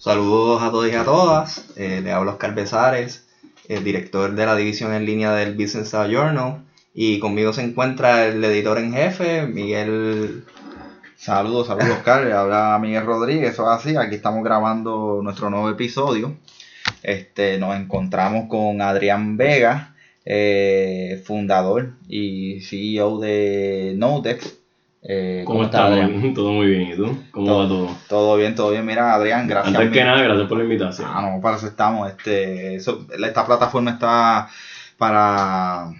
Saludos a todos y a todas. Eh, le hablo Oscar Besares, el director de la división en línea del Business Journal. Y conmigo se encuentra el editor en jefe, Miguel. Saludos, saludos Oscar, le habla Miguel Rodríguez, eso es así, aquí estamos grabando nuestro nuevo episodio. Este, nos encontramos con Adrián Vega, eh, fundador y CEO de Notex. Eh, ¿Cómo, estás, Adrián? Todo muy bien, ¿y tú? ¿Cómo todo, va todo? Todo bien, todo bien. Mira, Adrián, gracias. Antes que nada, gracias por la invitación. Ah, no, para eso estamos. Este, esta plataforma está para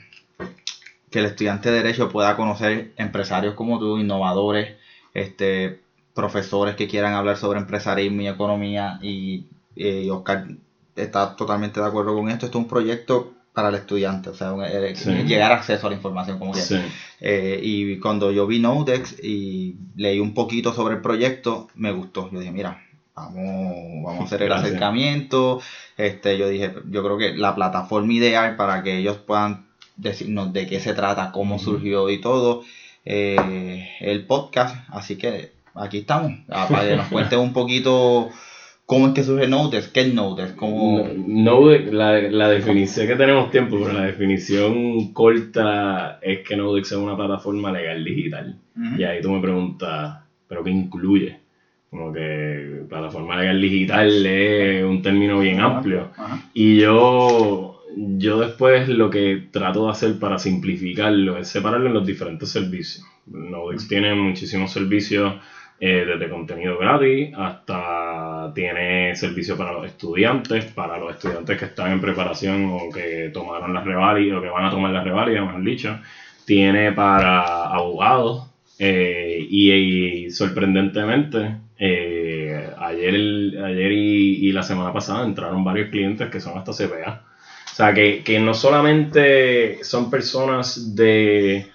que el estudiante de Derecho pueda conocer empresarios como tú, innovadores, este, profesores que quieran hablar sobre empresarismo y economía. Y, y Oscar está totalmente de acuerdo con esto. Esto es un proyecto para el estudiante, o sea, eh, llegar a acceso a la información como que. Eh, y cuando yo vi Nodex y leí un poquito sobre el proyecto, me gustó. Yo dije, mira, vamos, vamos a hacer el acercamiento. Este, yo dije, yo creo que la plataforma ideal para que ellos puedan decirnos de qué se trata, cómo surgió y todo, eh, el podcast. Así que aquí estamos, para que nos cuente un poquito ¿Cómo es que surge Nodex? ¿Qué es Nodex? ¿Cómo... Nodex, la, la definición que tenemos tiempo, pero la definición corta es que Nodex es una plataforma legal digital. Y ahí tú me preguntas, ¿pero qué incluye? Como que plataforma legal digital es un término bien amplio. Y yo, yo después lo que trato de hacer para simplificarlo es separarlo en los diferentes servicios. Nodex tiene muchísimos servicios eh, desde contenido gratis hasta tiene servicio para los estudiantes, para los estudiantes que están en preparación o que tomaron las revalidas o que van a tomar las revalidas, mejor dicho. Tiene para abogados eh, y, sorprendentemente eh, ayer, ayer y, la semana pasada entraron varios clientes que son hasta CPA. O sea, que, que no solamente son personas de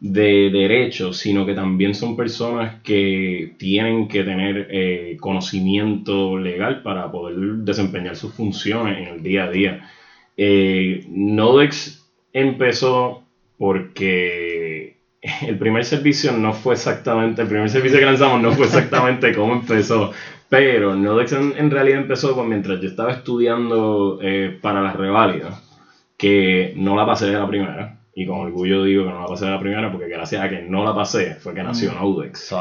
de derecho, sino que también son personas que tienen que tener eh, conocimiento legal para poder desempeñar sus funciones en el día a día. Eh, Nodex empezó porque el primer servicio no fue exactamente, el primer servicio que lanzamos no fue exactamente como empezó, pero Nodex en, realidad empezó mientras yo estaba estudiando eh, para las reválidas, que no la pasé de la primera y con orgullo digo que no la pasé de la primera porque gracias a que no la pasé fue que nació mm. Nodex.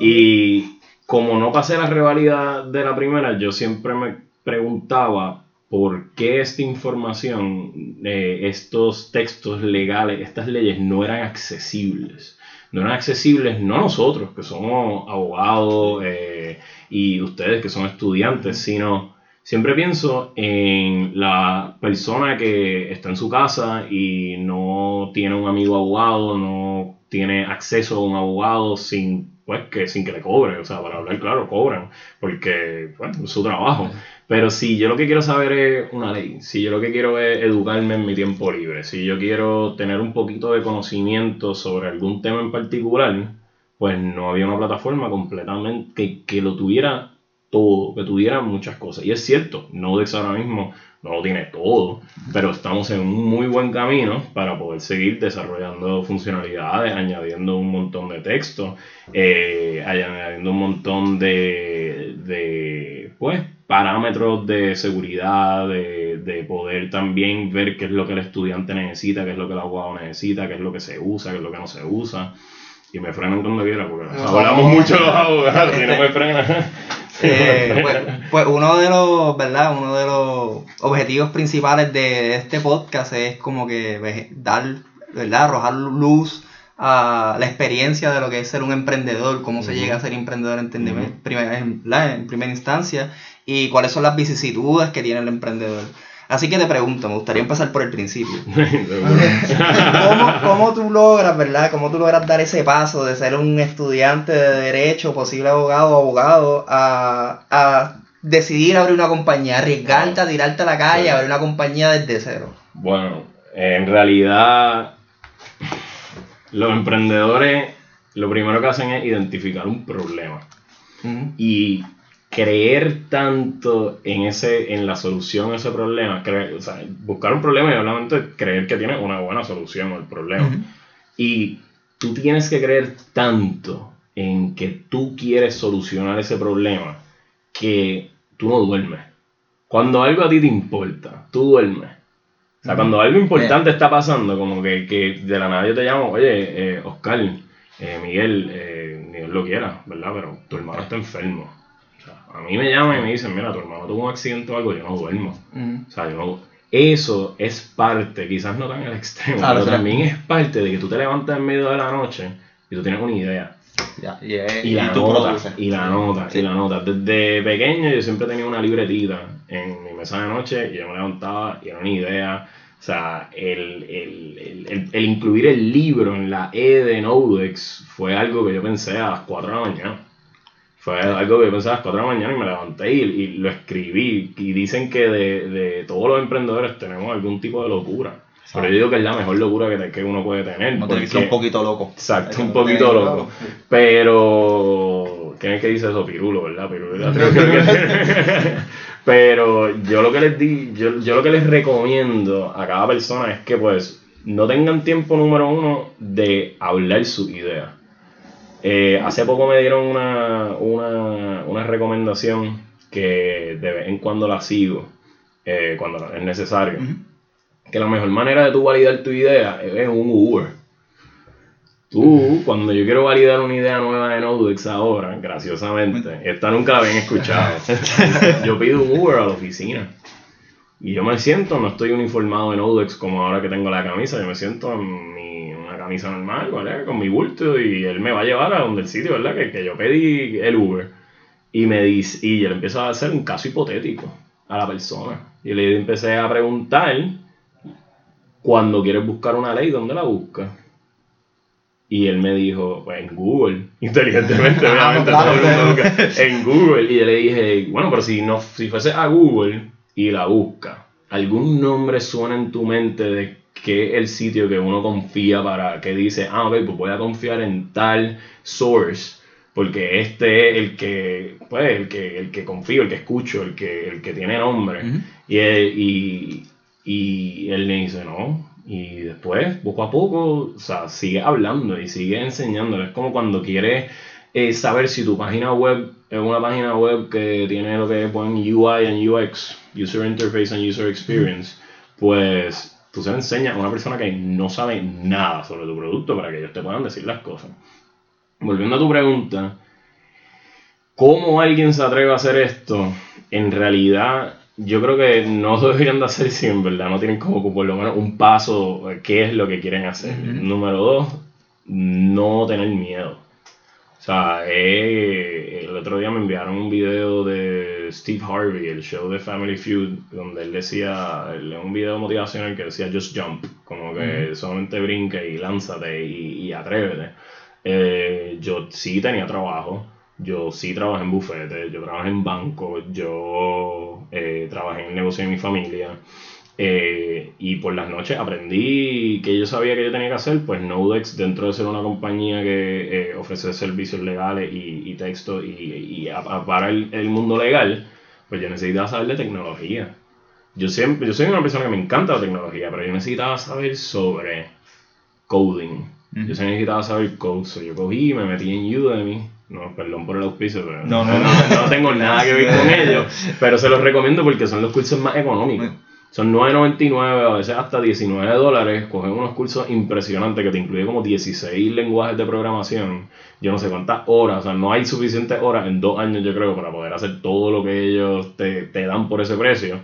Y como no pasé la rivalidad de la primera, yo siempre me preguntaba por qué esta información, eh, estos textos legales, estas leyes no eran accesibles. No eran accesibles no nosotros, que somos abogados, eh, y ustedes que son estudiantes, sino Siempre pienso en la persona que está en su casa y no tiene un amigo abogado, no tiene acceso a un abogado sin pues que sin que le cobren, o sea, para hablar claro, cobran, porque bueno, es su trabajo. Pero si yo lo que quiero saber es una ley, si yo lo que quiero es educarme en mi tiempo libre, si yo quiero tener un poquito de conocimiento sobre algún tema en particular, pues no había una plataforma completamente que, que lo tuviera todo, que tuviera muchas cosas. Y es cierto, Nodex ahora mismo no lo tiene todo, pero estamos en un muy buen camino para poder seguir desarrollando funcionalidades, añadiendo un montón de texto, eh, añadiendo un montón de, de pues, parámetros de seguridad, de, de, poder también ver qué es lo que el estudiante necesita, qué es lo que el abogado necesita, qué es lo que se usa, qué es lo que no se usa. Y me frenan cuando quiera, porque hablamos mucho los abogados y no me frenan. Eh, pues, pues, uno de los, ¿verdad? Uno de los objetivos principales de este podcast es como que dar, ¿verdad? Arrojar luz a la experiencia de lo que es ser un emprendedor, cómo se llega a ser emprendedor en, primera, en primera instancia y cuáles son las vicisitudes que tiene el emprendedor. Así que te pregunto, me gustaría empezar por el principio. ¿Cómo, ¿Cómo, tú logras, verdad? ¿Cómo tú logras dar ese paso de ser un estudiante de derecho, posible abogado o abogado, a, a, decidir abrir una compañía, arriesgarte a tirarte a la calle, a abrir una compañía desde cero? Bueno, en realidad, los emprendedores lo primero que hacen es identificar un problema. Y creer tanto en ese en la solución a ese problema, creer, o sea, buscar un problema y obviamente creer que tiene una buena solución al problema. Y tú tienes que creer tanto en que tú quieres solucionar ese problema que tú no duermes. Cuando algo a ti te importa, tú duermes. O sea, cuando algo importante está pasando, como que, que de la nada yo te llamo, oye, eh, Oscar, eh, Miguel, eh, ni Dios lo quiera, ¿verdad? Pero tu hermano está enfermo. A mí me llaman y me dicen, mira, tu hermano tuvo un accidente o algo, yo no duermo. O sea, yo no... Eso es parte, quizás no tan al extremo, Claro, pero también es parte de que tú te levantas en medio de la noche y tú tienes una idea. Ya, y, Y la tú nota, y la nota, Sí. y la nota. Desde pequeño yo siempre tenía una libretita en mi mesa de noche y yo me levantaba y era una idea. O sea, el, el, el, el- el incluir el libro en la E de Nodex fue algo que yo pensé a las 4 de la mañana. Fue algo que yo pensé a las 4 de la mañana y me levanté y, y lo escribí. Y dicen que de, de todos los emprendedores tenemos algún tipo de locura. Pero yo digo que es la mejor locura que, que uno puede tener. No porque- un poquito loco. Exacto, un poquito loco. Pero. ¿Quién es que dice eso? Pirulo, ¿verdad? Pirulo. Que- Pero yo lo que les di, yo, yo lo que les recomiendo a cada persona es que pues no tengan tiempo número uno de hablar su idea. Eh, hace poco me dieron una, una, una recomendación que de vez en cuando la sigo, eh, cuando es necesario. Que la mejor manera de tú validar tu idea es un Uber. Tú, cuando yo quiero validar una idea nueva de Nodex ahora, graciosamente, esta nunca la habían escuchado. yo pido un Uber a la oficina. Y yo me siento, no estoy uniformado en Nodex como ahora que tengo la camisa, yo me siento en camisa normal, ¿vale? Con mi bulto y él me va a llevar a donde el sitio, ¿verdad? Que, que yo pedí el Uber. Y me dice, y yo le empiezo a hacer un caso hipotético a la persona. Y le empecé a preguntar, cuando quieres buscar una ley, ¿dónde la buscas? Y él me dijo, pues en Google, inteligentemente, Ah, obviamente, claro, el mundo claro. en Google. Y yo le dije, bueno, pero si, no, si fuese a Google y la busca, ¿algún nombre suena en tu mente de qué es el sitio que uno confía para, que dice, ah, ok, pues voy a confiar en tal source, porque este es el que, pues, el que, el que confío, el que escucho, el que, el que tiene nombre. Y, él, y, y él me dice, no. Y después, poco a poco, o sea, sigue hablando y sigue enseñándole. Es como cuando quieres eh, saber si tu página web es una página web que tiene lo que ponen UI and UX, User Interface and User Experience, pues tú se lo enseñas a una persona que no sabe nada sobre tu producto para que ellos te puedan decir las cosas. Volviendo a tu pregunta, ¿cómo alguien se atreve a hacer esto? En realidad, yo creo que no deberían de hacer si en verdad no tienen como por lo menos un paso, eh, qué es lo que quieren hacer. Número dos, no tener miedo. O sea, eh, el otro día me enviaron un video de Steve Harvey, el show de Family Feud, donde él decía, un video motivacional que decía just jump, como que solamente brinca y lánzate y, y atrévete. Eh, yo sí tenía trabajo, yo sí trabajé en bufete, yo trabajé en banco, yo eh, trabajé en el negocio de mi familia. Eh, y por las noches aprendí que yo sabía que yo tenía que hacer, pues Nodex, dentro de ser una compañía que eh, ofrece servicios legales y, y texto y, y a- a- para el, el mundo legal, pues yo necesitaba saber de tecnología. Yo siempre, yo soy una persona que me encanta la tecnología, pero yo necesitaba saber sobre coding. Ujú. Yo necesitaba saber code, so yo cogí y me metí en Udemy. No, perdón por el auspicio, pero No, no, no. no tengo nada que ver con ellos, pero se los recomiendo porque son los cursos más económicos. Son 9.99, a veces hasta 19 dólares. Cogen unos cursos impresionantes que te incluye como 16 lenguajes de programación. Yo no sé cuántas horas, o sea, no hay suficientes horas en dos años, yo creo, para poder hacer todo lo que ellos te, te dan por ese precio.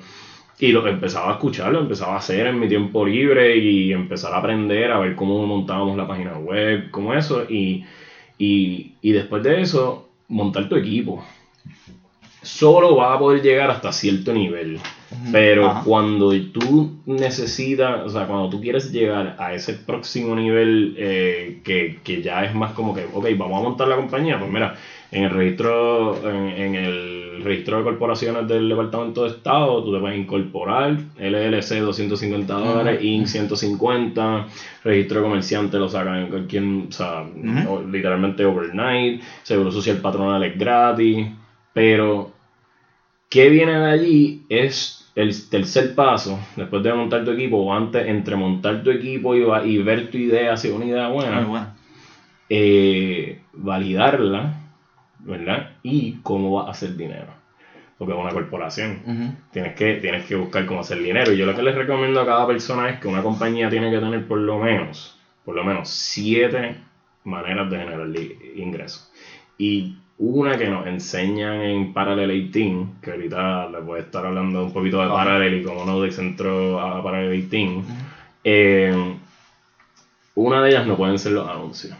Y lo empezaba a escuchar, lo empezaba a hacer en mi tiempo libre y empezar a aprender a ver cómo montábamos la página web, como eso. Y, y, y después de eso, montar tu equipo. Solo vas a poder llegar hasta cierto nivel. Pero Ajá. cuando tú necesitas, o sea, cuando tú quieres llegar a ese próximo nivel eh, que, que ya es más como que, ok, vamos a montar la compañía, pues mira, en el registro, en, en el registro de corporaciones del Departamento de Estado, tú te puedes incorporar, LLC 250 dólares, INC 150, registro de comerciante lo sacan en cualquier, o sea, literalmente overnight, seguro social patronal es gratis, pero ¿Qué viene de allí? Es el tercer paso, después de montar tu equipo, o antes, entre montar tu equipo y, y ver tu idea, si es una idea buena, bueno. eh, validarla, ¿verdad? Y cómo va a hacer dinero. porque es una corporación. tienes, que, tienes que buscar cómo hacer dinero. Y yo lo que les recomiendo a cada persona es que una compañía tiene que tener por lo menos, por lo menos siete maneras de generar ingresos. Y una que nos enseñan en Parallel 18, que ahorita les voy a estar hablando un poquito de Parallel y cómo Nodex entró a Parallel 18. Eh, una de ellas no pueden ser los anuncios.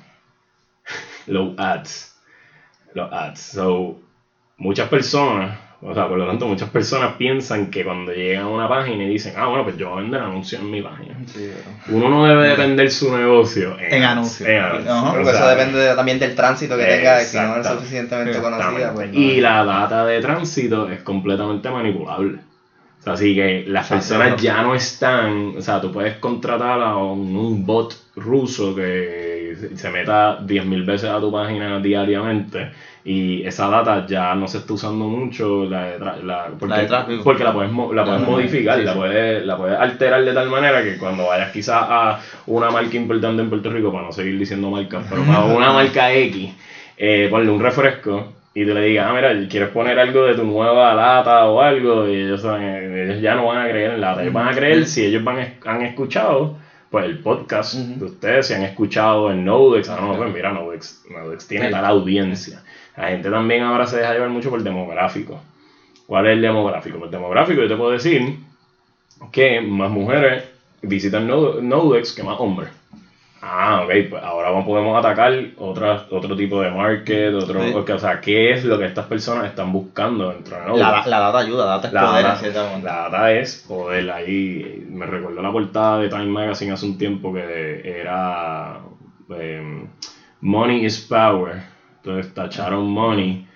los ads. Los ads. So, muchas personas o sea, por lo tanto, muchas personas piensan que cuando llegan a una página y dicen, ah, bueno, pues yo voy a vender anuncios en mi página. Uno no debe depender su negocio en, anuncios. porque eso depende también del tránsito que tenga, si no es suficientemente conocida. Pues y la data de tránsito es completamente manipulable. O sea, así que las personas ya no están, o sea, tú puedes contratar a un bot ruso que se meta 10.000 veces a tu página diariamente y esa data ya no se está usando mucho la, la, porque, la porque la puedes, la puedes modificar y la, puedes, la puedes alterar de tal manera que cuando vayas quizás a una marca importante en Puerto Rico, para no seguir diciendo marcas, pero para una marca X, eh, ponle un refresco y tú le digas, ah, mira, quieres poner algo de tu nueva lata o algo, y ellos, ellos ya no van a creer en lata, ellos van a creer si ellos van, han escuchado pues el podcast de ustedes, si han escuchado en Nodex, ah, no, pues mira, Nodex, Nodex tiene tal audiencia. La gente también ahora se deja llevar mucho por el demográfico. ¿Cuál es el demográfico? Por el demográfico yo te puedo decir que más mujeres visitan Nodex que más hombres. Ah, ok, pues ahora podemos atacar otra, otro tipo de market, otro, o sea, ¿qué es lo que estas personas están buscando dentro de Nodex? La, data ayuda, data es la poder. Data, la data es poder, ahí me recuerdo la portada de Time Magazine hace un tiempo que era em, Money is Power entonces tacharon money,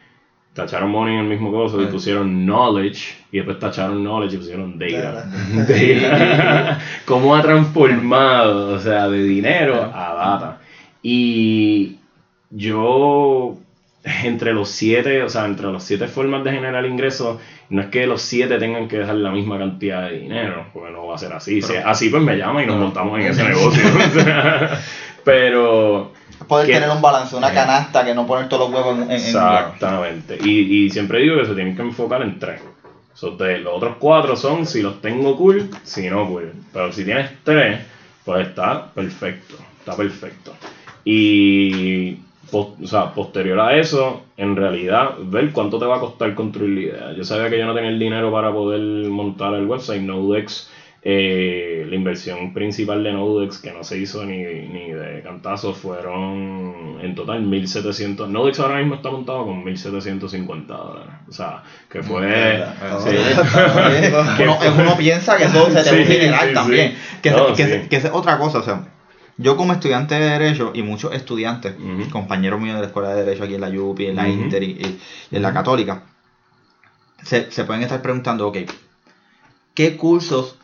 tacharon money en el mismo coso y pusieron knowledge y después tacharon knowledge y pusieron data. data. ¿Cómo ha transformado, o sea, de dinero a data? Y yo, entre los siete, o sea, entre las siete formas de generar ingresos, no es que los siete tengan que dejar la misma cantidad de dinero, porque no va a ser así. si es así, pues me llama y nos montamos en ese negocio. Pero Poder tener un balance, una canasta que no poner todos los huevos en, en Exactamente. Y, y, siempre digo que se tienen que enfocar en tres. los otros cuatro son si los tengo cool, si no cool. Pero si tienes tres, pues está perfecto. Está perfecto. Y o sea, posterior a eso, en realidad, ver cuánto te va a costar construir la idea. Yo sabía que yo no tenía el dinero para poder montar el website. Nodex eh, la inversión principal de Nodex, que no se hizo ni, ni de cantazo, fueron en total 1.700. Nodex ahora mismo está montado con 1.750 dólares. O sea, que fue. uno, piensa que todo se te general también. Que, que, es otra cosa, o sea. Yo como estudiante de Derecho y muchos estudiantes, compañeros míos de la Escuela de Derecho aquí en la UPI, en la Inter y, en la Católica, se, se pueden estar preguntando, ok, ¿qué cursos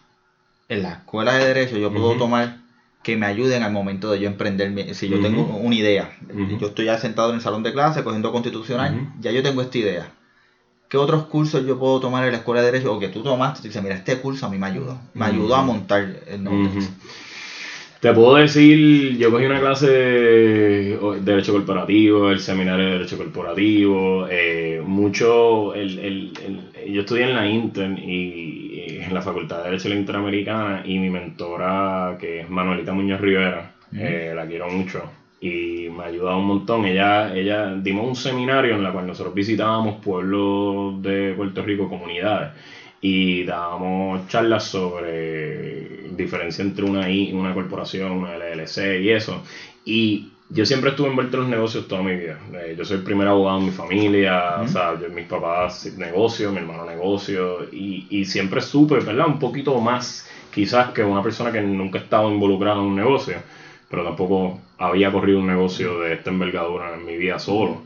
en la escuela de derecho yo puedo tomar que me ayuden al momento de yo emprender, si yo tengo una idea, yo estoy ya sentado en el salón de clase cogiendo constitucional, ya yo tengo esta idea. ¿Qué otros cursos yo puedo tomar en la escuela de derecho o que tú tomaste? Y dices, mira, este curso a mí me ayudó, me ayudó a montar el nombre. Te puedo decir, yo cogí una clase de Derecho Corporativo, el seminario de Derecho Corporativo, eh, mucho, el, el, yo estudié en la Inter y en la Facultad de Derecho Interamericana y mi mentora, que es Manuelita Muñoz Rivera, eh, la quiero mucho y me ha ayudado un montón. Ella, ella dimos un seminario en el cual nosotros visitábamos pueblos de Puerto Rico, comunidades y dábamos charlas sobre diferencia entre una, I, una corporación, una LLC y eso. Y yo siempre estuve envuelto en los negocios toda mi vida. Eh, yo soy el primer abogado en mi familia, o sea, mis papás negocio, mi hermano negocio, y, y siempre supe, ¿verdad? Un poquito más quizás que una persona que nunca estaba involucrada en un negocio, pero tampoco había corrido un negocio de esta envergadura en mi vida solo.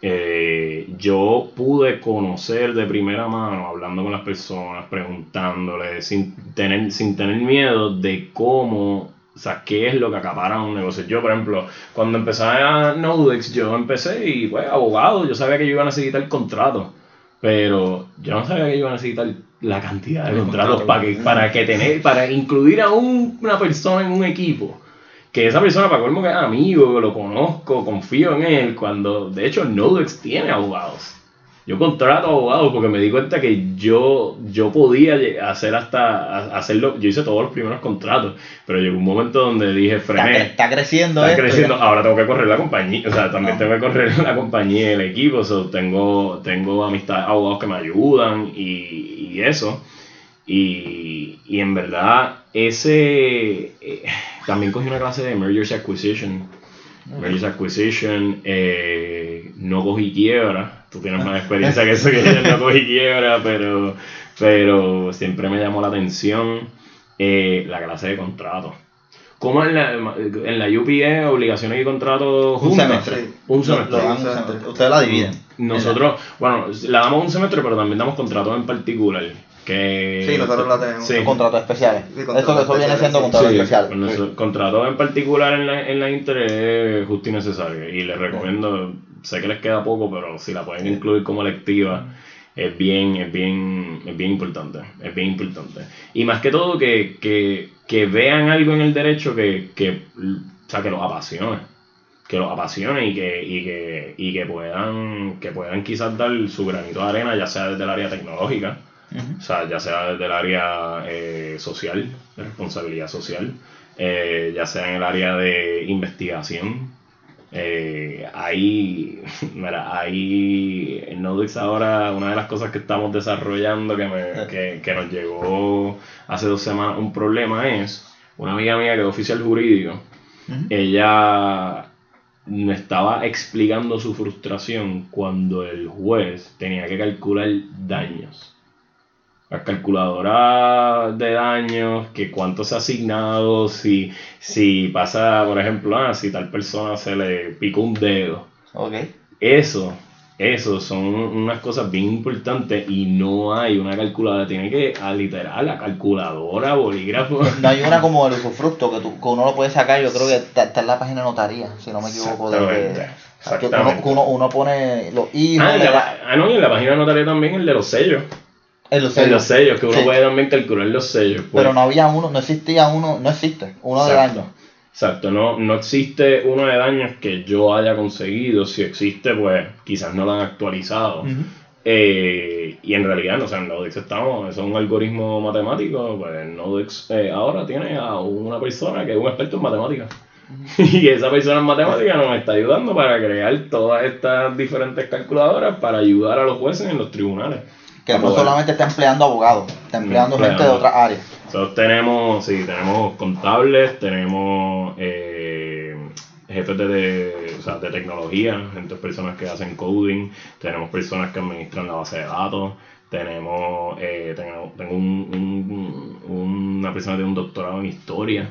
Eh, yo pude conocer de primera mano, hablando con las personas, preguntándoles, sin tener, sin tener miedo de cómo, o sea, qué es lo que acapara un negocio. Yo, por ejemplo, cuando empecé a Nodex, yo empecé y, pues, abogado, yo sabía que yo iba a necesitar el contrato, pero yo no sabía que yo iba a necesitar la cantidad de contratos para que, para que tener, para incluir a una persona en un equipo que esa persona, para colmo que es amigo, lo conozco, confío en él, cuando de hecho Nodex tiene abogados. Yo contrato abogados porque me di cuenta que yo, yo podía hacer hasta hacerlo. Yo hice todos los primeros contratos, pero llegó un momento donde dije, frené. Está, creciendo, Está creciendo. Ahora tengo que correr la compañía. O sea, también tengo que correr la compañía y el equipo. O tengo, tengo amistades, abogados que me ayudan y, y eso. Y, y, en verdad, ese. Eh, también cogí una clase de Mergers Acquisition. Mergers Acquisition, eh, no cogí quiebra tú tienes más experiencia que eso, que yo no cogí quiebra, pero, pero siempre me llamó la atención eh, la clase de contrato. ¿Cómo en la, en la UPE obligaciones y contratos Un semestre. Un semestre. Ustedes la dividen. Nosotros, bueno, la damos un semestre, pero también damos contratos en particular. Que, sí, nosotros la tenemos. Sí. Contratos especiales. Esto, eso viene siendo contratos especiales. Pues contratos en particular en la, en la Inter es justo y necesario. Y les recomiendo sé que les queda poco, pero si la pueden incluir como lectiva, es bien, es bien, es bien importante. Es bien importante. Y más que todo que, que, que vean algo en el derecho que, que, o sea, que los apasione. Que los apasione y que, y que, y que puedan, que puedan quizás dar su granito de arena, ya sea desde el área tecnológica, o sea, ya sea desde el área eh, social, de responsabilidad social, eh, ya sea en el área de investigación, eh, ahí, mira, ahí en Nodix ahora una de las cosas que estamos desarrollando que, me, que, que, nos llegó hace dos semanas un problema es una amiga mía que es oficial jurídico, ella me estaba explicando su frustración cuando el juez tenía que calcular daños la calculadora de daños, que cuánto se ha asignado, si, si pasa, por ejemplo, ah, si tal persona se le picó un dedo. Okay. Eso, eso son unas cosas bien importantes y no hay una calculadora, tiene que literal la calculadora, bolígrafo. No hay una como el usufructo que, tú, que uno lo puede sacar, yo creo que está, en la página de notaría, si no me equivoco. De, que uno, uno, pone los hijos. Ah, ah, no, y en la página de notaría también el de los sellos. En los sellos. que uno puede también calcular los sellos. Pues. Pero no había uno, no existía uno, no existe, uno de daños. Exacto, no, no existe uno de daños que yo haya conseguido. Si existe, pues quizás no lo han actualizado. Eh, y en realidad, no, o sea, en Nodex estamos, es un algoritmo matemático, pues Nodex eh, ahora tiene a una persona que es un experto en matemáticas. y esa persona en matemáticas nos está ayudando para crear todas estas diferentes calculadoras para ayudar a los jueces en los tribunales. Que no solamente está empleando abogados, está empleando gente de otras áreas. Nosotros tenemos, sí, tenemos contables, tenemos eh, jefes de, o sea, de tecnología, gente, personas que hacen coding, tenemos personas que administran la base de datos, tenemos, eh, tengo, tengo un, una persona que tiene un doctorado en historia,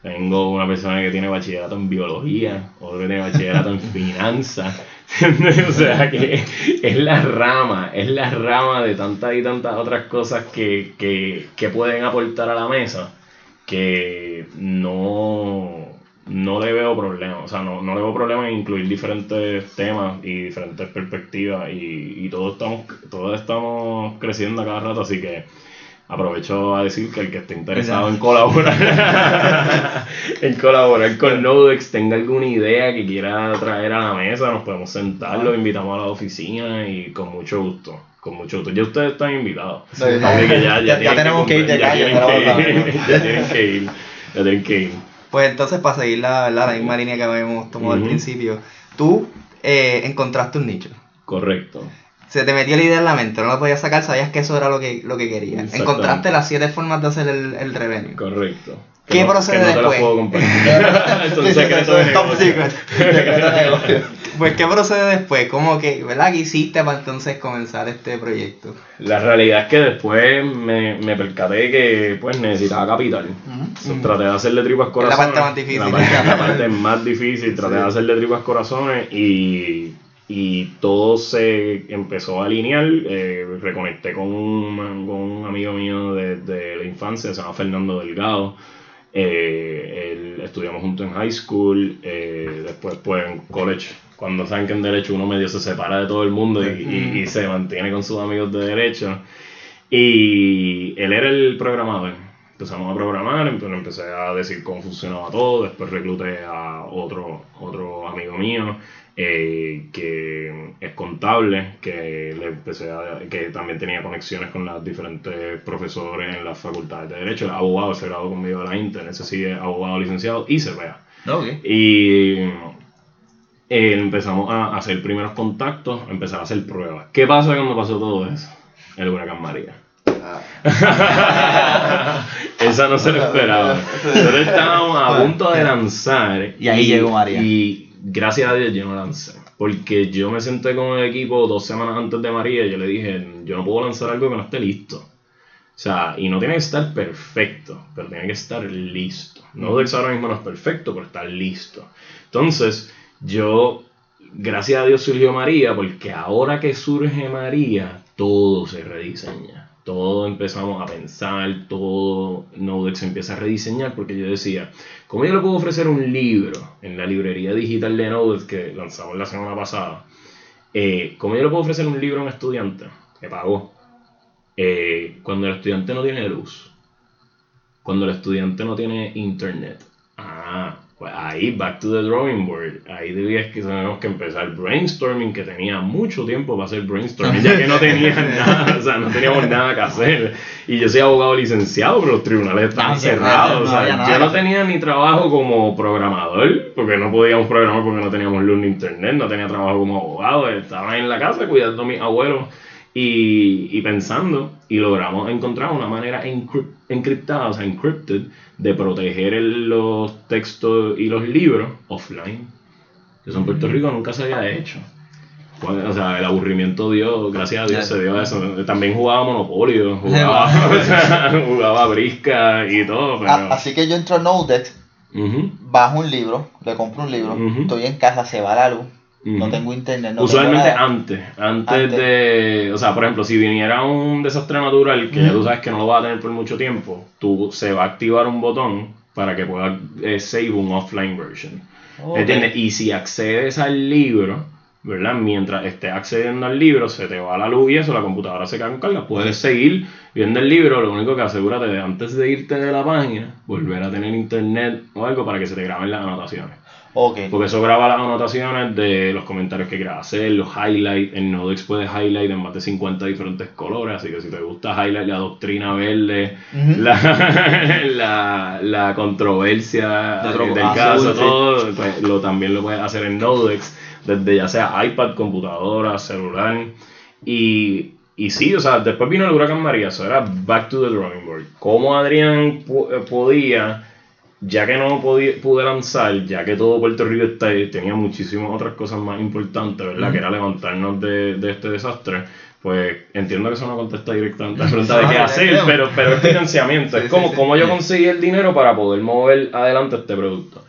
tengo una persona que tiene bachillerato en biología, otro que tiene bachillerato en finanzas. o sea que es la rama, es la rama de tantas y tantas otras cosas que, que, pueden aportar a la mesa que no, no le veo problema. O sea, no, no le veo problema en incluir diferentes temas y diferentes perspectivas y, y todos estamos, todos estamos creciendo a cada rato, así que aprovecho a decir que el que esté interesado en colaborar en colaborar con Nodex tenga alguna idea que quiera traer a la mesa, nos podemos sentar, lo invitamos a la oficina y con mucho gusto. Con mucho gusto. Ya ustedes están invitados. ya, tenemos que, ir de calle. Ya tienen que ir. Ya tienen que ir. Pues entonces, para seguir la, la, misma línea que habíamos tomado al principio, tú eh, encontraste un nicho. Correcto se te metió la idea en la mente, no la podías sacar, sabías que eso era lo que, lo que querías. Encontraste las siete formas de hacer el, el revenue. Correcto. ¿Qué procede después? Pues, ¿qué procede después? ¿Cómo que, verdad? ¿Qué hiciste para entonces comenzar este proyecto? La realidad es que después me, me percaté que, pues, necesitaba capital. Traté de hacerle tripas corazones. La parte más difícil. La parte, la parte más difícil. Traté de hacerle tripas corazones y y todo se empezó a alinear. Eh, reconecté con un, con un, amigo mío de, de, la infancia, se llama Fernando Delgado. Eh, estudiamos juntos en high school, eh, después pues en college. Cuando saben que en derecho uno medio se separa de todo el mundo y, y, se mantiene con sus amigos de derecho. Y él era el programador. empezamos a programar, empecé a decir cómo funcionaba todo, después recluté a otro, otro amigo mío eh, que es contable, que le empecé a, que también tenía conexiones con los diferentes profesores en las facultades de Derecho, abogado, se graduó conmigo de la Inter, ese sí es abogado licenciado y se vea. Y eh, empezamos a hacer primeros contactos, empezar a hacer pruebas. ¿Qué pasa cuando pasó todo eso? El huracán María. Esa no se lo esperaba. Nosotros estábamos a punto de lanzar. Y ahí llegó María. Y gracias a Dios yo no lancé. Porque yo me senté con el equipo dos semanas antes de María y yo le dije, yo no puedo lanzar algo que no esté listo. O sea, y no tiene que estar perfecto, pero tiene que estar listo. No Dex ahora mismo no es perfecto, pero está listo. Entonces, yo, gracias a Dios surgió María, porque ahora que surge María, todo se rediseña todo empezamos a pensar, todo Nodex empieza a rediseñar, porque yo decía, ¿cómo yo le puedo ofrecer un libro en la librería digital de Nodex que lanzamos la semana pasada? Eh, ¿Cómo yo le puedo ofrecer un libro a un estudiante que pagó? Eh, cuando el estudiante no tiene luz, cuando el estudiante no tiene internet. Ah, pues ahí, back to the drawing board. Ahí debías que tenemos que empezar brainstorming, que tenía mucho tiempo para hacer brainstorming, ya que no nada, o sea, no teníamos nada que hacer. Y yo soy abogado licenciado, pero los tribunales estaban cerrados. o sea, yo no tenía ni trabajo como programador, porque no podíamos programar porque no teníamos luz ni internet, no tenía trabajo como abogado, estaba en la casa cuidando a mis abuelos y, pensando y logramos encontrar una manera encriptada, o sea, encrypted, de proteger los textos y los libros offline. Eso en Puerto Rico nunca se había hecho. O sea, el aburrimiento dio, gracias a Dios se dio eso. También jugaba Monopolio, jugaba, jugaba brisca y todo. Así que yo entro a Nodex, bajo un libro, le compro un libro, estoy en casa, se va la luz no tengo internet. No Usualmente antes, antes, de. O sea, por ejemplo, si viniera un desastre natural que ya tú sabes que no lo vas a tener por mucho tiempo, tú se va a activar un botón para que puedas eh, save un offline version. ¿Entiendes? Y si accedes al libro, ¿verdad? Mientras estés accediendo al libro, se te va la luz y eso, la computadora se con carga. Puedes seguir viendo el libro, lo único que asegúrate de antes de irte de la página, volver a tener internet o algo para que se te graben las anotaciones. Porque eso graba las anotaciones de los comentarios que quieras hacer, los highlights. En Nodex puede highlight en más de 50 diferentes colores, así que si te gusta highlight la doctrina verde, la, la, controversia del caso, todo, pues lo, también lo puedes hacer en Nodex, desde ya sea iPad, computadora, celular. Y, y sí, o sea, después vino el huracán María, eso era back to the drawing board. ¿Cómo Adrián podía ya que no pude lanzar, ya que todo Puerto Rico está, tenía muchísimas otras cosas más importantes, ¿verdad? Que era levantarnos de, de, este desastre, pues entiendo que eso no contesta directamente a la pregunta de qué hacer, pero, pero es financiamiento, es como cómo yo conseguí el dinero para poder mover adelante este producto,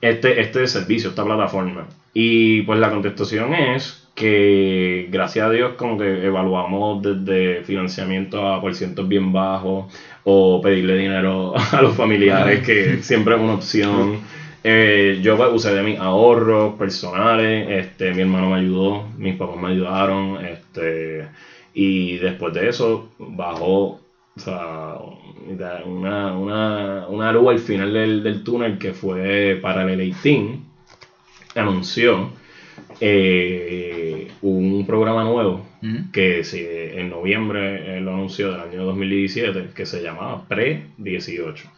este, este servicio, esta plataforma. Y pues la contestación es que gracias a Dios como que evaluamos desde financiamiento a porcientos bien bajos o pedirle dinero a los familiares, que siempre es una opción. Eh, yo pues, usé de mis ahorros personales, este, mi hermano me ayudó, mis papás me ayudaron, este, y después de eso bajó o sea, una, una, una luz al final del, del túnel que fue para el 18, anunció eh, un programa nuevo que se, en noviembre lo anunció del año 2017 que se llamaba Pre-18.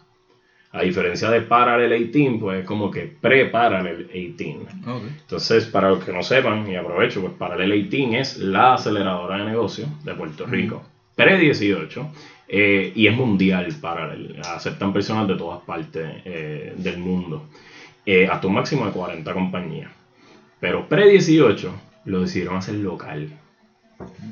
A diferencia de Parallel 18, pues es como que Pre-Parallel 18. Entonces, para los que no sepan, y aprovecho, pues Parallel 18 es la aceleradora de negocios de Puerto Rico. Pre-18 eh, y es mundial, Parallel. Aceptan personas de todas partes eh, del mundo. hasta un máximo de 40 compañías. Pero pre-18 lo decidieron hacer local.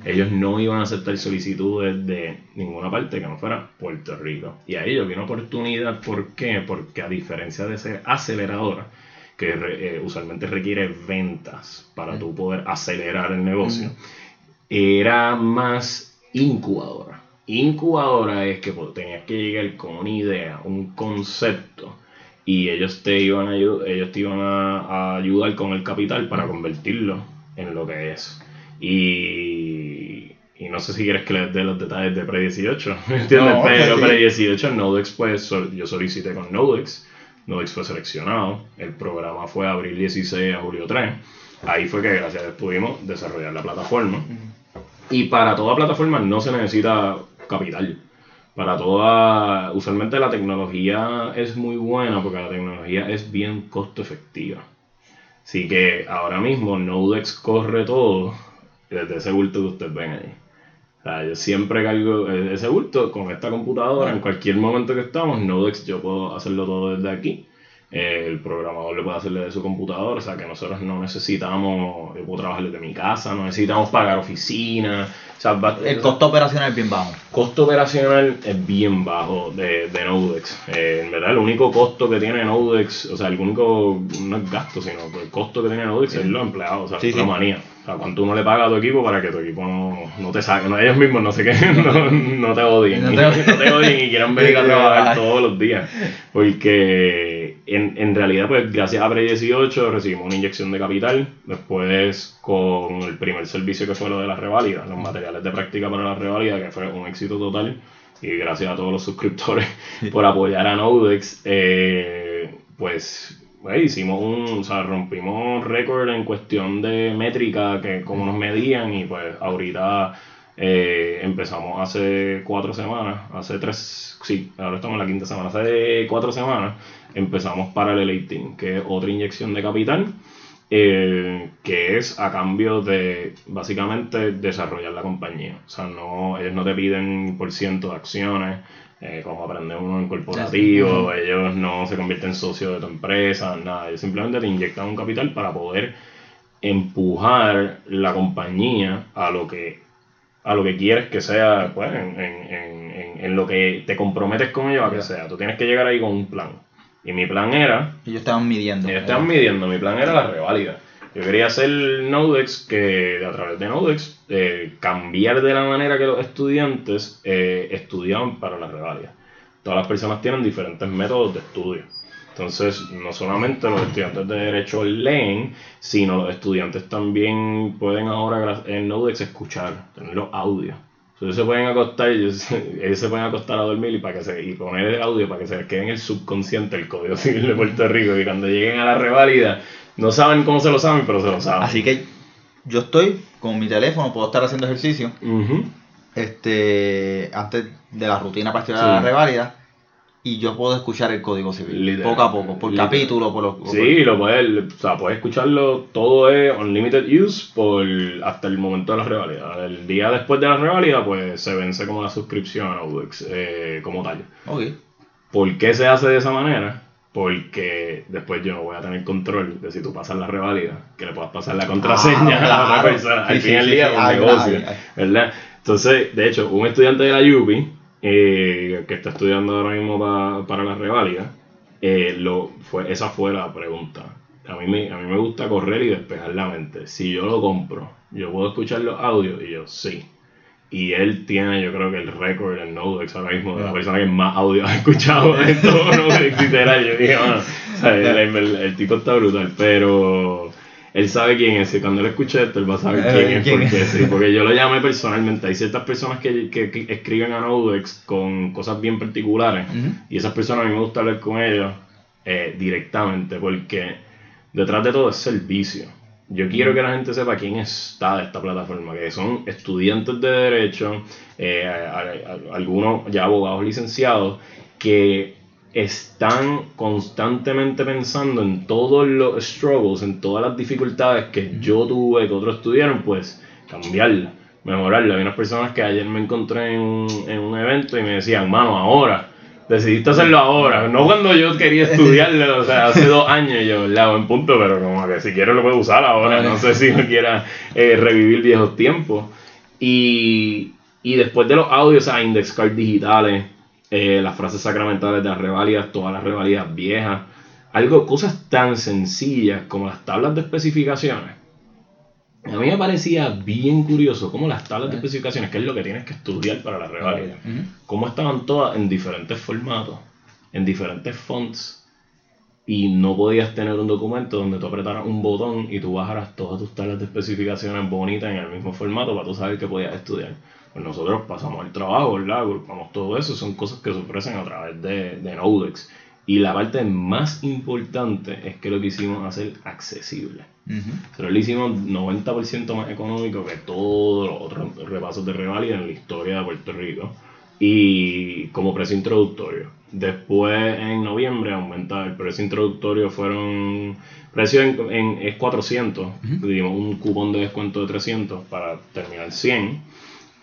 Ellos no iban a aceptar solicitudes de ninguna parte que no fuera Puerto Rico. Y a ellos vi una oportunidad. ¿Por qué? Porque a diferencia de ser aceleradora, que eh, usualmente requiere ventas para tú poder acelerar el negocio, era más incubadora. Incubadora es que pues, tenías que llegar con una idea, un concepto y ellos te iban a, ellos te iban a, ayudar con el capital para convertirlo en lo que es. Y, y no sé si quieres que les dé los detalles de Pre-18, ¿entiendes? Pero Pre-18 Nodex, pues yo solicité con Nodex, Nodex fue seleccionado, el programa fue abril 16 a julio 3, ahí fue que gracias a Dios pudimos desarrollar la plataforma. Y para toda plataforma no se necesita capital. Para toda, usualmente la tecnología es muy buena porque la tecnología es bien costo efectiva. Así que ahora mismo Nodex corre todo desde ese bulto que ustedes ven ahí. O sea, yo siempre cargo ese bulto con esta computadora, en cualquier momento que estamos, Nodex yo puedo hacerlo todo desde aquí. El programador le puede hacerle de su computadora, o sea que nosotros no necesitamos, yo puedo trabajar desde mi casa, no necesitamos pagar oficina, el costo operacional es bien bajo. Costo operacional es bien bajo de, de Nodex. Eh, en verdad, el único costo que tiene Nodex, o sea, el único, no es gasto, sino el costo que tiene Nodex es los empleados, o sea, la manía. O sea, cuánto uno le paga a tu equipo para que tu equipo no, no te saque, no, ellos mismos no sé qué, no, no te odien. No te, odien y quieran venir a trabajar todos los días. Porque en, en realidad, pues gracias a Pre 18 recibimos una inyección de capital. Después, con el primer servicio que fue lo de la reválida, los materiales de práctica para la reválida, que fue un éxito total. Y gracias a todos los suscriptores por apoyar a Nodex, eh, pues hicimos un, o sea, rompimos récord en cuestión de métrica, que como nos medían, y pues ahorita eh, empezamos hace cuatro semanas, hace tres, sí, ahora estamos en la quinta semana, hace cuatro semanas empezamos para el 18, que es otra inyección de capital, eh, que es a cambio de básicamente desarrollar la compañía. O sea, no, ellos no te piden por ciento de acciones, eh, como aprende uno en corporativo, ellos no se convierten en socios de tu empresa, nada, ellos simplemente te inyectan un capital para poder empujar la compañía a lo que a lo que quieres que sea, pues, en, en, en, lo que te comprometes con ellos a que sea. Tú tienes que llegar ahí con un plan. Y mi plan era... Ellos estaban midiendo. Ellos estaban midiendo, mi plan era la reválida. Yo quería hacer Nodex, que a través de Nodex, eh, cambiar de la manera que los estudiantes eh, estudiaban para la revalida. Todas las personas tienen diferentes métodos de estudio. Entonces, no solamente los estudiantes de Derecho leen, sino los estudiantes también pueden ahora en Nodex escuchar, tener los audios. Entonces se pueden acostar, ellos, se pueden acostar a dormir y, para que se, y poner el audio para que se les quede en el subconsciente el Código Civil de Puerto Rico y cuando lleguen a la revalida no saben cómo se lo saben, pero se lo saben. Así que yo estoy con mi teléfono, puedo estar haciendo ejercicio. Este, antes de la rutina para estudiar la reválida. Y yo puedo escuchar el código civil poco a poco, por capítulo, por los. Sí, lo puedes, o sea, puedes escucharlo, todo es unlimited use por hasta el momento de la revalida. El día después de la revalida, pues se vence como la suscripción a Audex, eh, como tal. Okay. ¿Por qué se hace de esa manera? porque después yo no voy a tener control de si tú pasas la revalida, que le puedas pasar la contraseña a la otra persona. Al fin y al día un negocio, ¿verdad? Entonces, de hecho, un estudiante de la UPI eh, que está estudiando ahora mismo para la revalida, eh, lo, fue, esa fue la pregunta. A mí, me, a mí me gusta correr y despejar la mente. Si yo lo compro, yo puedo escuchar los audios y yo sí. Y él tiene, yo creo que el récord en Nodex ahora mismo de la persona que más audio ha escuchado en todo Nodex literal. Yo dije, bueno, el, tipo está brutal, pero él sabe quién es. Y cuando él escuche esto, él va a saber eh, quién es. porque, Sí, porque yo lo llamé personalmente. Hay ciertas personas que, que, escriben a Nodex con cosas bien particulares. Y esas personas a mí me gusta hablar con ellos eh, directamente porque detrás de todo es servicio. Yo quiero que la gente sepa quién está de esta plataforma, que son estudiantes de derecho, eh, algunos ya abogados licenciados, que están constantemente pensando en todos los struggles, en todas las dificultades que yo tuve, que otros tuvieron, pues cambiarla, mejorarla. Hay unas personas que ayer me encontré en un, en un evento y me decían, mano, ahora decidiste hacerlo ahora, no cuando yo quería estudiarlo, o sea, hace dos años yo, la en punto, pero como que si quiero lo puedo usar ahora, no sé si no quiera eh, revivir viejos tiempos. Y, y después de los audios, a index cards digitales, eh, las frases sacramentales de las revalidas, todas las revalidas viejas, algo, cosas tan sencillas como las tablas de especificaciones. A mí me parecía bien curioso cómo las tablas de especificaciones, que es lo que tienes que estudiar para la revalida, cómo estaban todas en diferentes formatos, en diferentes fonts, y no podías tener un documento donde tú apretaras un botón y tú bajaras todas tus tablas de especificaciones bonitas en el mismo formato para tú saber que podías estudiar. Pues nosotros pasamos el trabajo, ¿verdad? Agrupamos todo eso, son cosas que se ofrecen a través de, de Nodex. Y la parte más importante es que lo que hicimos hacer accesible. Pero lo hicimos 90% más económico que todos los otros repasos de revalida en la historia de Puerto Rico. Y como precio introductorio. Después en noviembre aumenta el precio introductorio, fueron precio en, es 400, dimos un cupón de descuento de 300 para terminar 100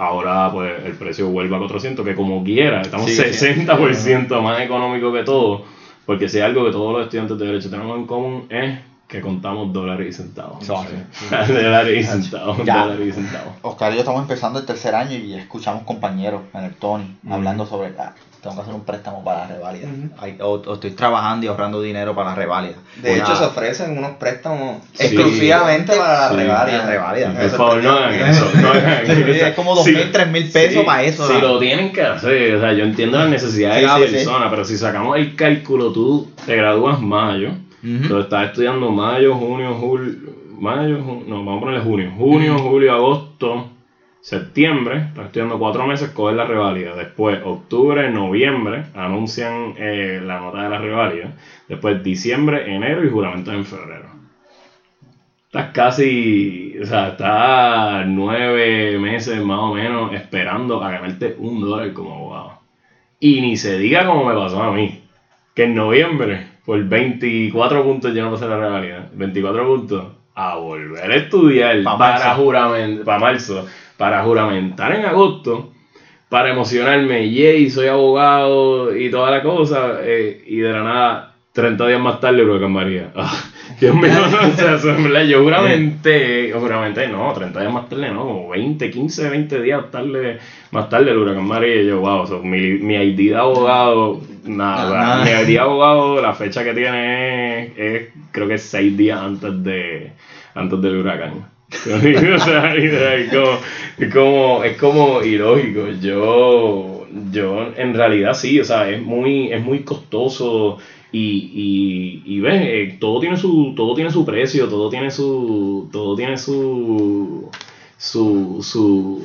ahora pues el precio vuelve a 400, que como quiera, estamos 60% más económico que todo, porque si hay algo que todos los estudiantes de Derecho tenemos en común es que contamos dólares y centavos. dólares y centavos. Dólares y centavos. Oscar y yo estamos empezando el tercer año y escuchamos compañeros en el Tony hablando sobre, tengo que hacer un préstamo para la reválida. o, estoy trabajando y ahorrando dinero para la reválida. De hecho, se ofrecen unos préstamos exclusivamente para la reválida. Por favor, no hagan eso. No es como dos mil, tres mil pesos para eso. Si lo tienen que hacer, o sea, yo entiendo la necesidad de esa persona, pero si sacamos el cálculo, tú te gradúas mayo estás estudiando mayo, junio, julio, mayo, no, vamos a ponerle junio, junio, julio, agosto, septiembre, estás estudiando cuatro meses, coges la revalida. Después, octubre, noviembre, anuncian eh, la nota de la revalida. Después, diciembre, enero y juramento en febrero. Estás casi, o sea, estás nueve meses más o menos esperando a ganarte un dólar como abogado. Y ni se diga como me pasó a mí, que en noviembre por 24 puntos yo no pasé la realidad. 24 puntos a volver a estudiar para juramentar, para marzo, para juramentar en agosto, para emocionarme, yay, soy abogado y toda la cosa, eh, y de la nada, 30 días más tarde, huracán María. Ah, Dios mío, no, o sea, yo juramenté, juramenté, no, 30 días más tarde, no, como 20, 15, 20 días tarde, más tarde el huracán María, y yo, wow, mi, mi ID de abogado Nada, mi día abogado, la fecha que tiene es, creo que es seis días antes de antes del huracán. Es como, es como, es ilógico. Yo, yo en realidad sí, o sea, es muy, es muy costoso y, y, y ves, eh, todo tiene su, todo tiene su precio, todo tiene su, todo tiene su, su, su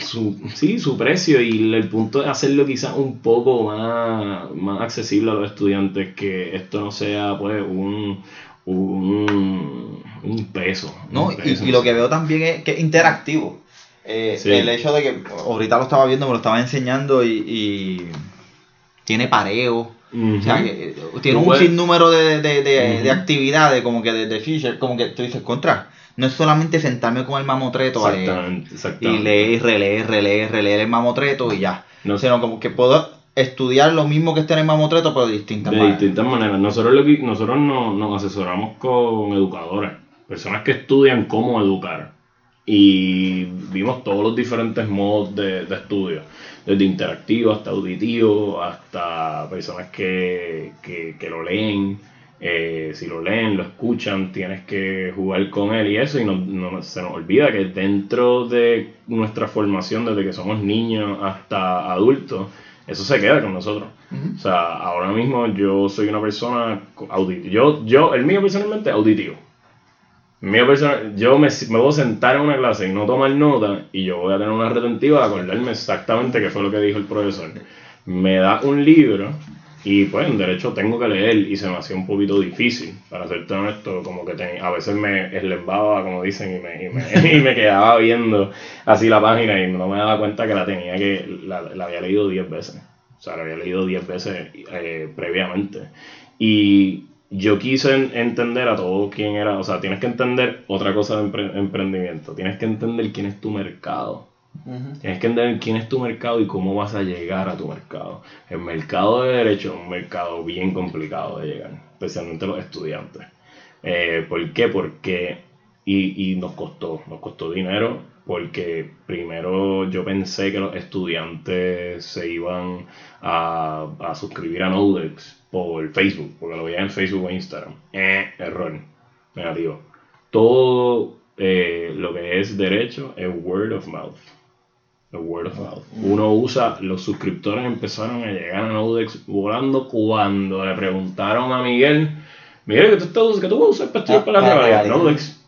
su, sí, su precio y el punto es hacerlo quizás un poco más, más accesible a los estudiantes, que esto no sea pues un, un, un peso. No, Y, lo que veo también es que es interactivo. Eh, el hecho de que ahorita lo estaba viendo, me lo estaba enseñando y, tiene pareo. O sea, eh, tiene un sinnúmero de, de, de, actividades, como que de, de como que tú dices, contra no es solamente sentarme con el mamotreto a leer y leer, releer, releer, releer el mamotreto y ya. No. Sino como que puedo estudiar lo mismo que está en el mamotreto, pero de distintas maneras. De distintas maneras. Nosotros, lo que, nosotros nos asesoramos con educadores, personas que estudian cómo educar. Y vimos todos los diferentes modos de, de estudio, desde interactivo hasta auditivo, hasta personas que, que, que lo leen eh, si lo leen, lo escuchan, tienes que jugar con él y eso, y no, se nos olvida que dentro de nuestra formación, desde que somos niños hasta adultos, eso se queda con nosotros. O sea, ahora mismo yo soy una persona auditiva. Yo, yo, el mío personalmente auditivo. mío personal, yo me, me voy a sentar en una clase y no tomar nota y yo voy a tener una retentiva de acordarme exactamente qué fue lo que dijo el profesor. Me da un libro y pues en derecho tengo que leer y se me hacía un poquito difícil, para serte honesto, como que a veces me eslembaba, como dicen, y me, y me, y me, quedaba viendo así la página y no me daba cuenta que la tenía que, la, la había leído 10 veces. O sea, la había leído 10 veces eh, previamente. Y yo quise entender a todo quién era, o sea, tienes que entender otra cosa de emprendimiento, tienes que entender quién es tu mercado. Tienes que entender quién es tu mercado y cómo vas a llegar a tu mercado. El mercado de derecho es un mercado bien complicado de llegar, especialmente los estudiantes. Eh, ¿Por qué? Porque, y, y, nos costó, nos costó dinero, porque primero yo pensé que los estudiantes se iban a, a suscribir a Nodex por Facebook, porque lo veían en Facebook o Instagram. Eh, error, negativo. Todo eh, lo que es derecho es word of mouth word of mouth. Uno usa, los suscriptores empezaron a llegar a Nodex volando cuando le preguntaron a Miguel, Miguel, ¿qué tú, qué tú usas para estudiar para la ah, Nodex.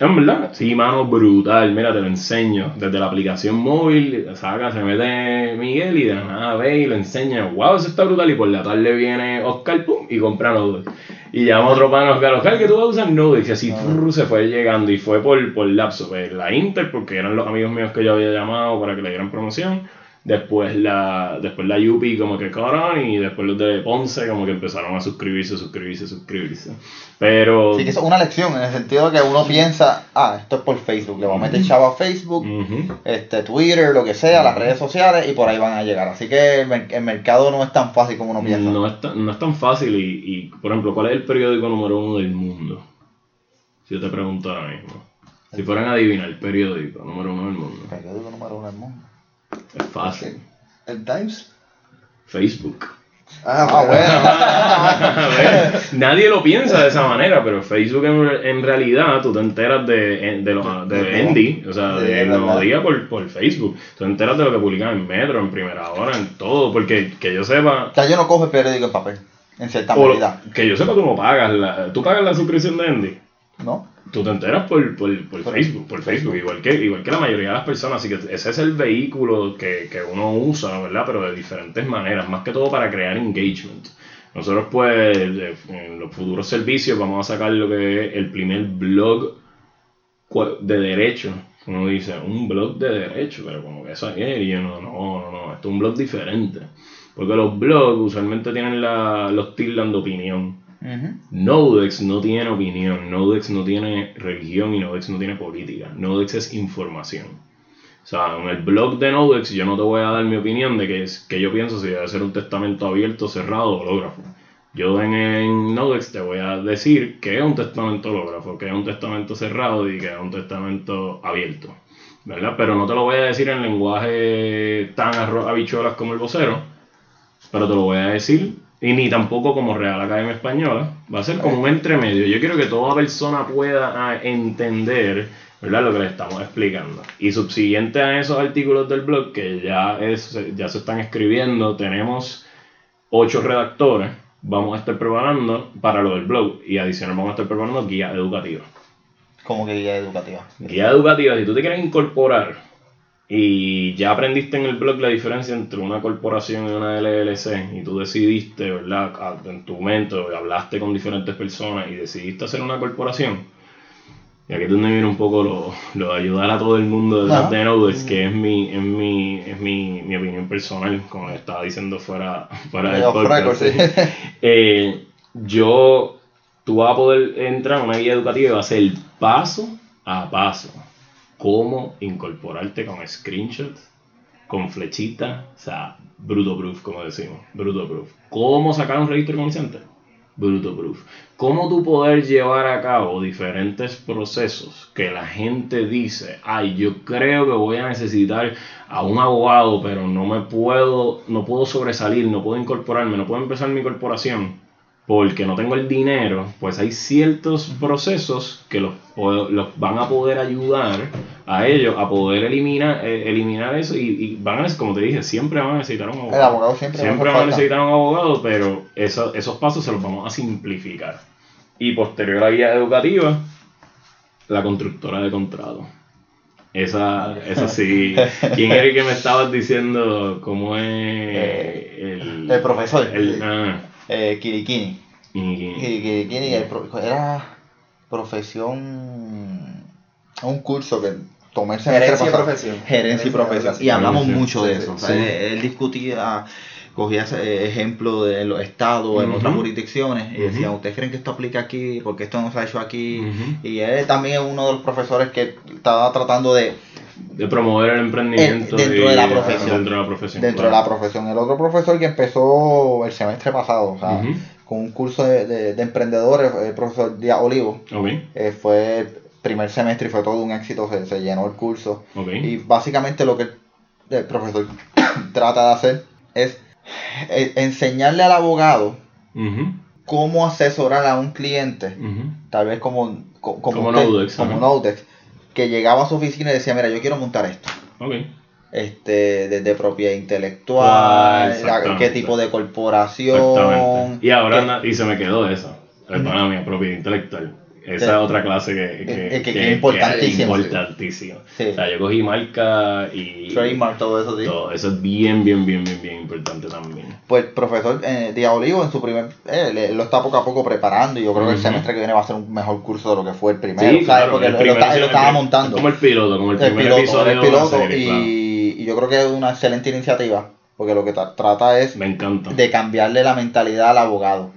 Es verdad, sí, mano, brutal. Mira, te lo enseño. Desde la aplicación móvil, saca, se mete Miguel y de nada ve y lo enseña. Wow, eso está brutal. Y por la tarde viene Oscar, pum, y compra Nodix. Y llama a otro pan Oscar, Oscar, que tú vas a usar Nodix. Y así ah. se fue llegando. Y fue por, por lapso. Pues, la Inter, porque eran los amigos míos que yo había llamado para que le dieran promoción Después la, después la Yupi como que cararon y después los de Ponce como que empezaron a suscribirse, suscribirse, suscribirse. Pero... Sí, que eso es una lección en el sentido de que uno piensa, ah, esto es por Facebook, le vamos a meter chavo a Facebook, este, Twitter, lo que sea, las redes sociales y por ahí van a llegar. Así que el, mercado no es tan fácil como uno piensa. No es, no es tan fácil y, y, por ejemplo, ¿cuál es el periódico número uno del mundo? Si yo te pregunto ahora mismo. Si fueran a adivinar el periódico número uno del mundo. El periódico número uno del mundo. Es fácil. ¿El Times? Facebook. Ah, ah bueno. Nadie lo piensa de esa manera, pero Facebook en, realidad tú te enteras de, de, los, de Andy, o sea, de, los días por, por Facebook. Tú te enteras de lo que publican en Metro, en Primera Hora, en todo, porque que yo sepa... O sea, yo no cojo el periódico en papel, en cierta medida. Que yo sepa, tú no pagas la, ¿tú pagas la suscripción de Andy? ¿No? Tú te enteras por, por, por Facebook, por Facebook, igual que, igual que la mayoría de las personas, así que ese es el vehículo que, que uno usa, ¿verdad? Pero de diferentes maneras, más que todo para crear engagement. Nosotros pues en los futuros servicios vamos a sacar lo que es el primer blog de derecho. Uno dice, un blog de derecho, pero como que eso es, y yo no, no, no, no, esto es un blog diferente. Porque los blogs usualmente tienen la, los tildan de opinión. Nodex no tiene opinión, Nodex no tiene religión y Nodex no tiene política. Nodex es información. O sea, en el blog de Nodex yo no te voy a dar mi opinión de que, es, que yo pienso si debe ser un testamento abierto, cerrado o hológrafo. Yo en, Nodex te voy a decir que es un testamento hológrafo, que es un testamento cerrado y que es un testamento abierto. ¿Verdad? Pero no te lo voy a decir en lenguaje tan habichuelas como el vocero, pero te lo voy a decir y ni tampoco como Real Academia Española, va a ser como un entremedio. Yo quiero que toda persona pueda ah, entender ¿verdad? lo que le estamos explicando. Y subsiguiente a esos artículos del blog que ya, es, ya se están escribiendo, tenemos ocho redactores, vamos a estar preparando para lo del blog y adicional vamos a estar preparando guía educativa. ¿Cómo que guía educativa? Guía educativa, si tú te quieres incorporar y ya aprendiste en el blog la diferencia entre una corporación y una LLC y tú decidiste, ¿verdad? En tu mente hablaste con diferentes personas y decidiste hacer una corporación. Y aquí es donde viene un poco lo, lo, de ayudar a todo el mundo de de Nodes, que es mi, es mi, es mi, mi opinión personal, como estaba diciendo fuera, fuera del podcast. Eh, yo, tú vas a poder entrar en una guía educativa y va a ser paso a paso cómo incorporarte con screenshots, con flechita, o sea, bruto proof, como decimos, bruto proof. ¿Cómo sacar un registro comerciante? Bruto proof. ¿Cómo tú poder llevar a cabo diferentes procesos que la gente dice, ay, yo creo que voy a necesitar a un abogado, pero no me puedo, no puedo sobresalir, no puedo incorporarme, no puedo empezar mi corporación? Porque no tengo el dinero, pues hay ciertos procesos que los, los van a poder ayudar a ellos a poder eliminar, eh, eliminar eso y, van a, como te dije, siempre van a necesitar un abogado. El abogado siempre, siempre van a necesitar un abogado, pero esos pasos se los vamos a simplificar. Y posterior a la guía educativa, la constructora de contrato. Esa, esa sí. ¿Quién era el que me estabas diciendo cómo es eh, el, el profesor? El, ah, eh, Kirikini. Kirikini era profesión, un curso que tomé el Gerencia y profesión. Gerencia y profesión. Y hablamos mucho de eso. él, discutía cogía ese ejemplo de los estados en otras jurisdicciones y decía, ¿ustedes creen que esto aplica aquí? porque esto no se ha hecho aquí? Y él también es uno de los profesores que estaba tratando de de promover el emprendimiento dentro de la profesión. Dentro de la profesión. Dentro de la profesión. El otro profesor que empezó el semestre pasado, o sea, con un curso de, de, emprendedores, el profesor Díaz Olivo, eh, fue primer semestre y fue todo un éxito, se, llenó el curso. Y básicamente lo que el, profesor trata de hacer es eh, enseñarle al abogado cómo asesorar a un cliente, tal vez como, como, como, que llegaba a su oficina y decía, mira, yo quiero montar esto. Este, desde propiedad intelectual, qué tipo de corporación. Y ahora, y se me quedó eso, perdóname, propiedad intelectual. Esa es otra clase que, que, que, es importantísima. importantísima. O sea, yo cogí marca y... Trademark, todo eso, sí. Todo eso es bien, bien, bien, bien, bien importante también. Pues el profesor eh, Díaz Olivo en su primer... Eh, lo está poco a poco preparando y yo creo que el semestre que viene va a ser un mejor curso de lo que fue el primero. Sí, claro, Porque lo, estaba montando. Como el piloto, como el, primer episodio el piloto y, y yo creo que es una excelente iniciativa porque lo que trata es de cambiarle la mentalidad al abogado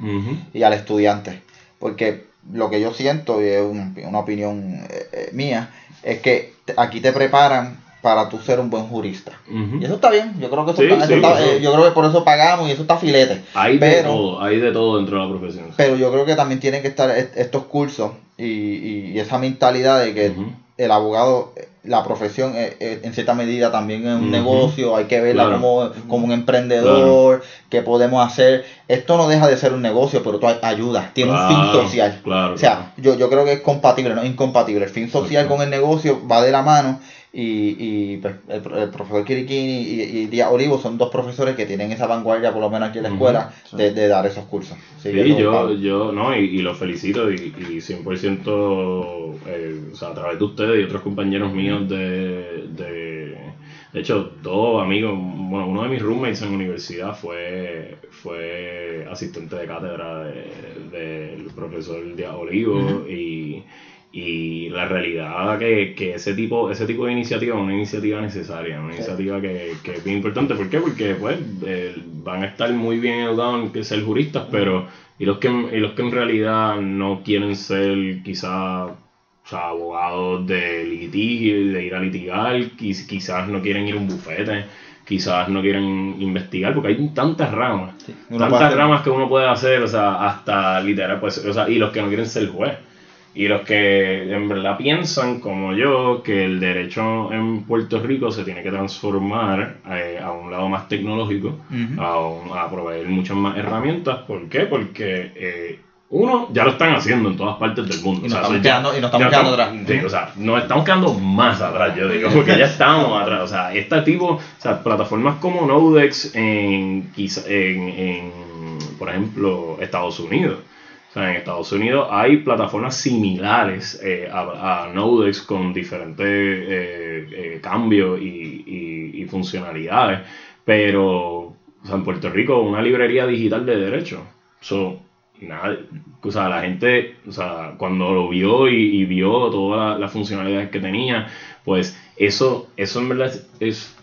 y al estudiante. Porque lo que yo siento, y es una opinión eh, eh, mía, es que aquí te preparan para tú ser un buen jurista. Y eso está bien, yo creo que eso, está, eh, yo creo que por eso pagamos y eso está filete. Hay de todo, hay de todo dentro de la profesión. Pero yo creo que también tienen que estar estos cursos y, y, esa mentalidad de que el abogado la profesión eh, eh, en cierta medida también es un negocio, hay que verla como, como, un emprendedor, qué podemos hacer. Esto no deja de ser un negocio, pero tú ayudas, tiene un fin social. o sea, yo, yo creo que es compatible, no es incompatible. El fin social con el negocio va de la mano y, y pues, el, profesor Kirikini y, y Díaz Olivo son dos profesores que tienen esa vanguardia, por lo menos aquí en la escuela, de, de, dar esos cursos. Sí, yo, yo, no, y, y los felicito y, y 100% eh, o sea, a través de ustedes y otros compañeros míos de, de, de hecho, dos amigos, bueno, uno de mis roommates en la universidad fue, fue asistente de cátedra del profesor Díaz Olivo y y la realidad que, que ese tipo ese tipo de iniciativa es una iniciativa necesaria, una iniciativa que, que, es bien importante. ¿Por qué? Porque pues eh, van a estar muy bien educados en ser juristas, pero y los que y los que en realidad no quieren ser quizás abogados de litigio, de ir a litigar, quizás no quieren ir a un bufete, quizás no quieren investigar, porque hay tantas ramas, tantas ramas que uno puede hacer, o sea, hasta literal, pues, o sea, y los que no quieren ser juez. Y los que en verdad piensan, como yo, que el derecho en Puerto Rico se tiene que transformar eh, a un lado más tecnológico, a, proveer muchas más herramientas. ¿Por qué? Porque eh, uno, ya lo están haciendo en todas partes del mundo. Y nos estamos, quedando, y nos estamos quedando atrás. Sí, o sea, nos estamos quedando más atrás, yo digo, porque ya estamos atrás. O sea, este tipo, o sea, plataformas como Nodex en, en, en por ejemplo, Estados Unidos en Estados Unidos hay plataformas similares eh, a, Nodex con diferentes eh, eh, cambios y, funcionalidades, pero en Puerto Rico una librería digital de derecho. So, nada, o sea, la gente, o sea, cuando lo vio y, vio todas las funcionalidades que tenía, pues eso, eso en verdad es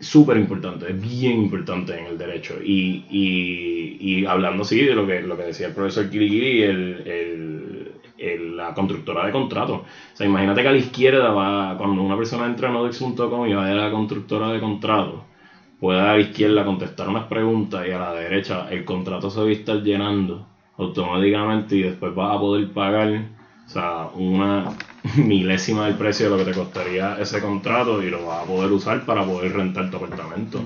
súper importante, es bien importante en el derecho. Y, y, y, hablando así de lo que, lo que decía el profesor Kirigiri, el, el, la constructora de contratos. O sea, imagínate que a la izquierda va, cuando una persona entra a nodex.com y va a la constructora de contratos, puede a la izquierda contestar unas preguntas y a la derecha el contrato se va a estar llenando automáticamente y después va a poder pagar o sea, una milésima del precio de lo que te costaría ese contrato y lo vas a poder usar para poder rentar tu apartamento,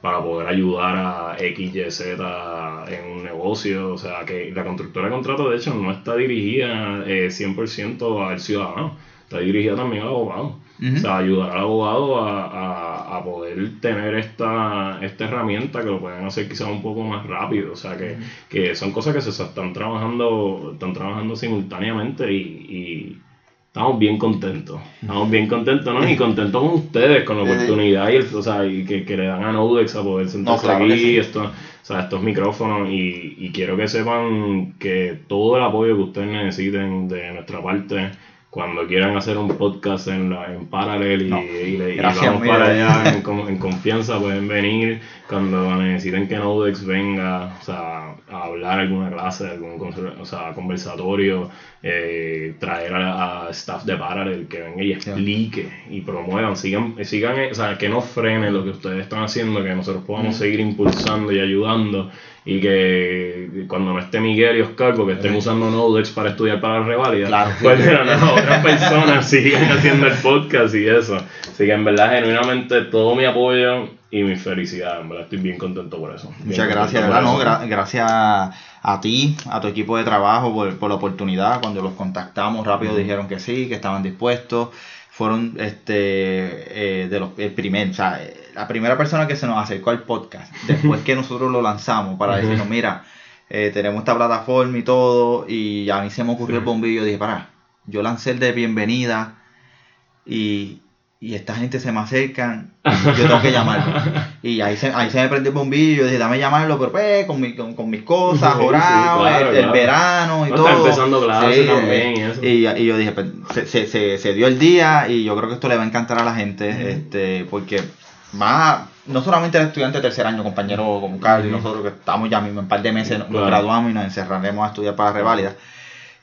para poder ayudar a X, Y, Z en un negocio. O sea, que la constructora de contrato, de hecho, no está dirigida eh, 100% al ciudadano, está dirigida también al abogado. O sea, ayudar al abogado a, a, poder tener esta, esta herramienta que lo pueden hacer quizás un poco más rápido. O sea, que, que son cosas que se están trabajando, están trabajando simultáneamente y, y estamos bien contentos. Estamos bien contentos, ¿no? Y contentos con ustedes, con la oportunidad y, el, o sea, y que, que, le dan a Nodex a poder sentarse aquí, esto, o sea, estos micrófonos. Y, y quiero que sepan que todo el apoyo que ustedes necesiten de nuestra parte cuando quieran hacer un podcast en, la, en Paralel y, le, vamos para allá en, confianza pueden venir. Cuando necesiten que Nodex venga o sea, a hablar alguna clase, algún o sea, conversatorio, eh, traer a, staff de Paralel que venga y explique y promuevan, sigan, sigan, o sea, que no frenen lo que ustedes están haciendo, que nosotros podamos seguir impulsando y ayudando y que cuando no esté Miguel y Oscar, porque estén usando Nodex para estudiar para la revalida, claro. pues otras personas sigan haciendo el podcast y eso. Así que en verdad, genuinamente, todo mi apoyo y mi felicidad, en verdad, estoy bien contento por eso. Muchas gracias, ¿verdad? No, gracias a ti, a tu equipo de trabajo por, por la oportunidad. Cuando los contactamos rápido dijeron que sí, que estaban dispuestos fueron este eh, de los el primer, o sea, la primera persona que se nos acercó al podcast después que nosotros lo lanzamos para decirnos, mira, eh, tenemos esta plataforma y todo, y a mí se me ocurrió el bombillo, dije, para, yo lancé el de bienvenida y, y esta gente se me acercan, yo tengo que llamarlo. Y ahí se, ahí se me prendió el bombillo, dije, dame llamarlo, pero pues, con, mi, con, con mis cosas, sí, orado, claro, el, el claro. verano y No, todo. está empezando clase Sí, también y eh, eso. y, y yo dije, pues, se, se, se, se dio el día y yo creo que esto le va a encantar a la gente, este, porque más, no solamente el estudiante de tercer año, compañero como Carlos y nosotros que estamos ya mismo en un par de meses, nos Claro. graduamos y nos encerraremos a estudiar para reválida.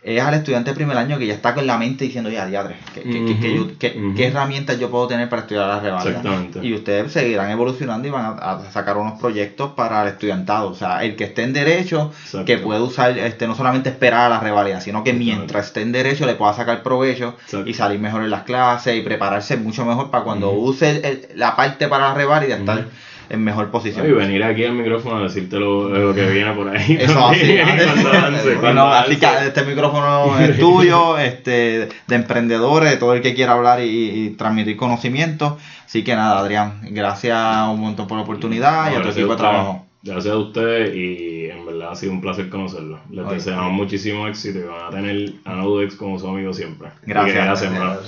Es al estudiante de primer año que ya está con la mente diciendo, ya, diadre, ¿qué, qué, qué- qué yo- qué- qué herramientas yo puedo tener para estudiar la? Exactamente. Y ustedes seguirán evolucionando y van a, a sacar unos proyectos para el estudiantado. O sea, el que esté en derecho, Exacto. que puede usar, este, no solamente esperar a la revalida, sino que mientras esté en derecho le pueda sacar provecho Exacto. y salir mejor en las clases y prepararse mucho mejor para cuando use el- el- la parte para la revalida estar. En mejor posición. Y venir aquí al micrófono a decirte lo, lo que viene por ahí. Eso así. también, cuando avance, Bueno, así que este micrófono es tuyo, este, de emprendedores, de todo el que quiera hablar y, y transmitir conocimiento. Así que nada, Adrián, gracias un montón por la oportunidad y a tu Gracias equipo de trabajo. Gracias a ustedes y en verdad ha sido un placer conocerlos. Les Oye. deseamos muchísimo éxito y van a tener a Nodex como su amigo siempre. Así Gracias. gracias, hermano.